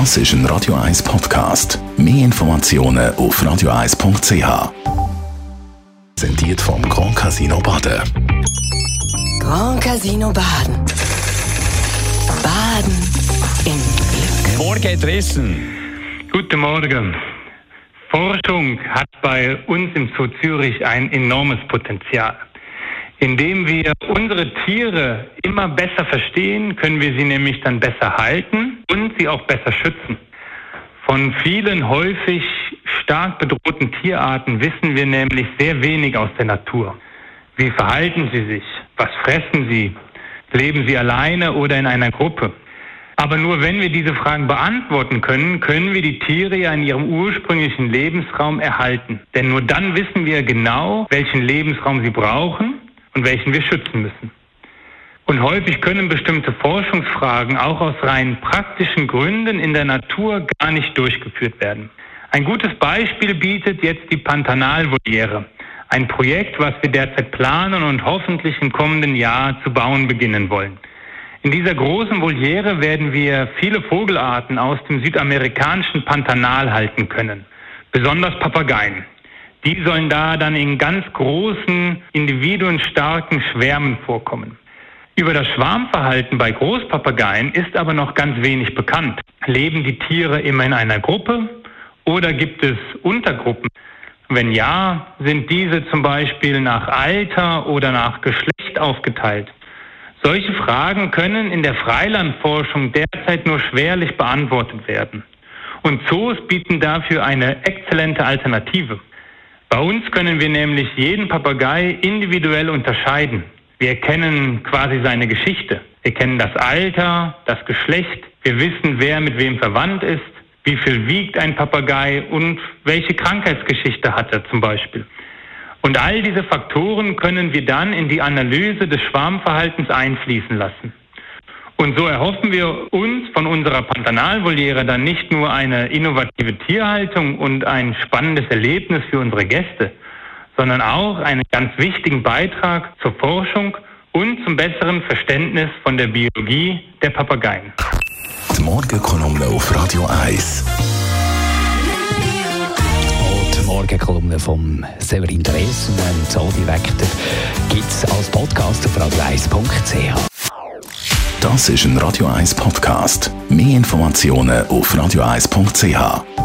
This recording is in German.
Das ist ein Radio 1 Podcast. Mehr Informationen auf radio1.ch. Präsentiert vom Grand Casino Baden. Grand Casino Baden. Baden im Glück. Morgen Dresden. Guten Morgen. Forschung hat bei uns im Zoo Zürich ein enormes Potenzial. Indem wir unsere Tiere immer besser verstehen, können wir sie nämlich dann besser halten sie auch besser schützen. Von vielen häufig stark bedrohten Tierarten wissen wir nämlich sehr wenig aus der Natur. Wie verhalten sie sich? Was fressen sie? Leben sie alleine oder in einer Gruppe? Aber nur wenn wir diese Fragen beantworten können, können wir die Tiere ja in ihrem ursprünglichen Lebensraum erhalten. Denn nur dann wissen wir genau, welchen Lebensraum sie brauchen und welchen wir schützen müssen. Und häufig können bestimmte Forschungsfragen auch aus rein praktischen Gründen in der Natur gar nicht durchgeführt werden. Ein gutes Beispiel bietet jetzt die Pantanalvoliere. Ein Projekt, was wir derzeit planen und hoffentlich im kommenden Jahr zu bauen beginnen wollen. In dieser großen Voliere werden wir viele Vogelarten aus dem südamerikanischen Pantanal halten können, besonders Papageien. Die sollen da dann in ganz großen, individuenstarken Schwärmen vorkommen. Über das Schwarmverhalten bei Großpapageien ist aber noch ganz wenig bekannt. Leben die Tiere immer in einer Gruppe oder gibt es Untergruppen? Wenn ja, sind diese zum Beispiel nach Alter oder nach Geschlecht aufgeteilt? Solche Fragen können in der Freilandforschung derzeit nur schwerlich beantwortet werden. Und Zoos bieten dafür eine exzellente Alternative. Bei uns können wir nämlich jeden Papagei individuell unterscheiden. Wir kennen quasi seine Geschichte. Wir kennen das Alter, das Geschlecht. Wir wissen, wer mit wem verwandt ist, wie viel wiegt ein Papagei und welche Krankheitsgeschichte hat er zum Beispiel. Und all diese Faktoren können wir dann in die Analyse des Schwarmverhaltens einfließen lassen. Und so erhoffen wir uns von unserer Pantanalvoliere dann nicht nur eine innovative Tierhaltung und ein spannendes Erlebnis für unsere Gäste, sondern auch einen ganz wichtigen Beitrag zur Forschung und zum besseren Verständnis von der Biologie der Papageien. Die Morgenkolumne auf Radio 1. Und die Morgenkolumne vom Severin Dresen, dem Zoodirektor, gibt es als Podcast auf radio1.ch. Das ist ein Radio 1 Podcast. Mehr Informationen auf radio1.ch.